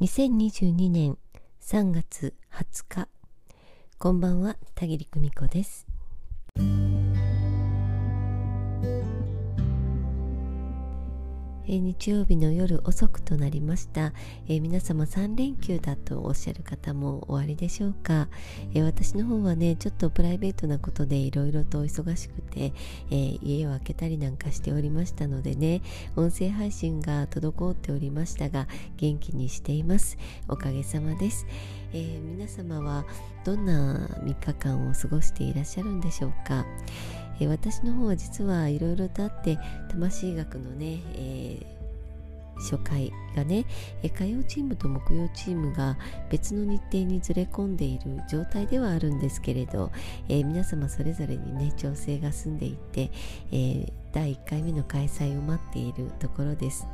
2022年3月20日こんばんは田切久美子です。え、日曜日の夜遅くとなりました、え、皆様3連休だとおっしゃる方もおありでしょうか、え、私の方はねちょっとプライベートなことでいろいろと忙しくて、え家を開けたりなんかしておりましたのでね音声配信が滞っておりましたが元気にしています。おかげさまです、え皆様はどんな3日間を過ごしていらっしゃるんでしょうか。え私の方は実はいろいろとあって魂学のね、えー、初回がね、火曜チームと木曜チームが別の日程にずれ込んでいる状態ではあるんですけれど、えー、皆様それぞれにね調整が済んでいて、えー、第1回目の開催を待っているところです。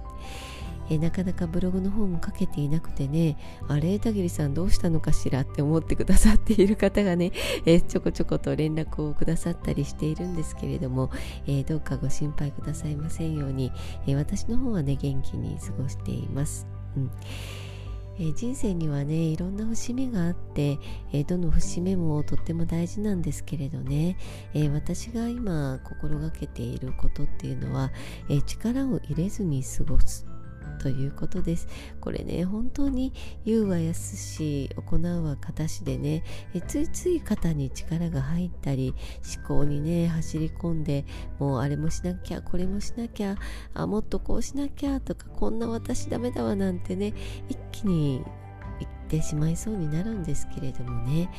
えなかなかブログの方も書けていなくてねあれ田切さんどうしたのかしらって思ってくださっている方がね、えちょこちょこと連絡をくださったりしているんですけれども、えどうかご心配くださいませんように、え私の方はね元気に過ごしています。うん。え人生にはねいろんな節目があって、えどの節目もとっても大事なんですけれどね、え私が今心がけていることっていうのは、え力を入れずに過ごす。ということです。これね、本当に言うは安し、行うは形でね、えついつい肩に力が入ったり、思考にね、走り込んで、もうあれもしなきゃ、これもしなきゃ、あ、もっとこうしなきゃとか、こんな私ダメだわなんてね、一気に言ってしまいそうになるんですけれどもね、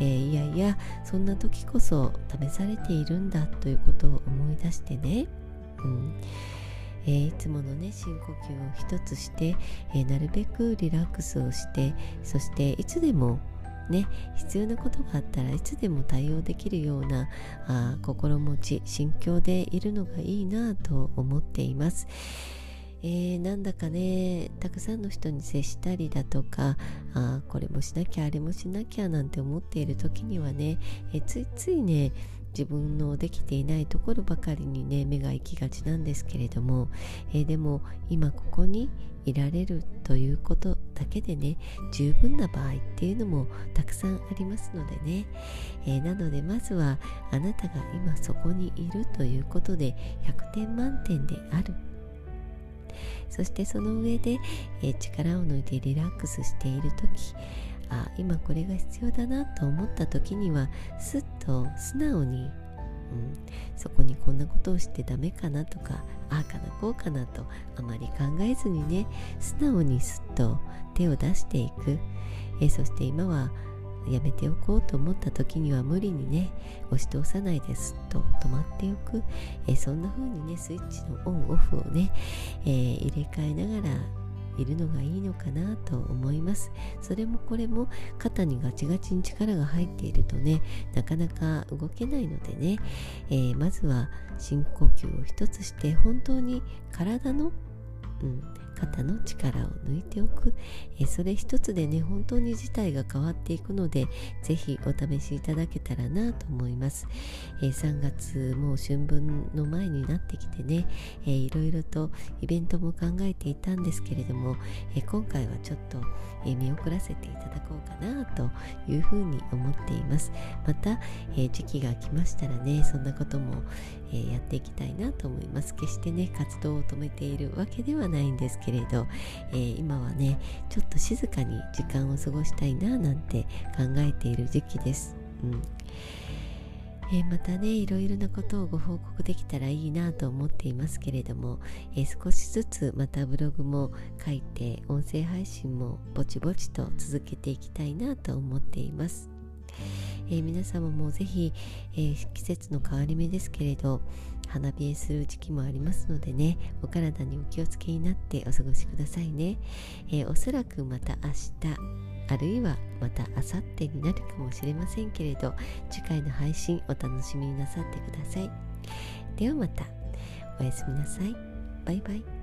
えー、いやいやそんな時こそ試されているんだということを思い出してね、うん。えー、いつものね深呼吸を一つして、えー、なるべくリラックスをしてそしていつでもね、必要なことがあったらいつでも対応できるようなあ心持ち心境でいるのがいいなと思っています。えー、なんだかねたくさんの人に接したりだとかあこれもしなきゃあれもしなきゃなんて思っている時にはね、えー、ついついね自分のできていないところばかりにね目が行きがちなんですけれども、えー、でも今ここにいられるということだけでね十分な場合っていうのもたくさんありますのでね、えー、なのでまずはあなたが今そこにいるということで100点満点である。そしてその上で、えー、力を抜いてリラックスしている時あ今これが必要だなと思った時にはすっと素直に、うん、そこにこんなことをしてダメかなとかああかなこうかなとあまり考えずにね素直にすっと手を出していく、えそして今はやめておこうと思った時には無理にね押し通さないですと止まっておく、えそんな風にねスイッチのオンオフをね、えー、入れ替えながらいるのがいいのかなと思います。それもこれも肩にガチガチに力が入っているとねなかなか動けないのでね、えー、まずは深呼吸を一つして本当に体の、うん、肩の力を抜いておく、えそれ一つでね本当に事態が変わっていくのでぜひお試しいただけたらなと思います、え3月もう春分の前になってきてね、えー、いろいろとイベントも考えていたんですけれども、え今回はちょっと、え見送らせていただこうかなというふうに思っています。また、え時期が来ましたらねそんなことも、えやっていきたいなと思います。決してね活動を止めているわけではないんですけれど、えー、今はねちょっと静かに時間を過ごしたいななんて考えている時期です、うんえー、またねいろいろなことをご報告できたらいいなと思っていますけれども、えー、少しずつまたブログも書いて音声配信もぼちぼちと続けていきたいなと思っています。えー、皆様もぜひ、えー、季節の変わり目ですけれど花冷えする時期もありますのでねお体にお気をつけになってお過ごしくださいね、えー、おそらくまた明日あるいはまた明後日になるかもしれませんけれど次回の配信お楽しみになさってください。ではまた。おやすみなさい。バイバイ。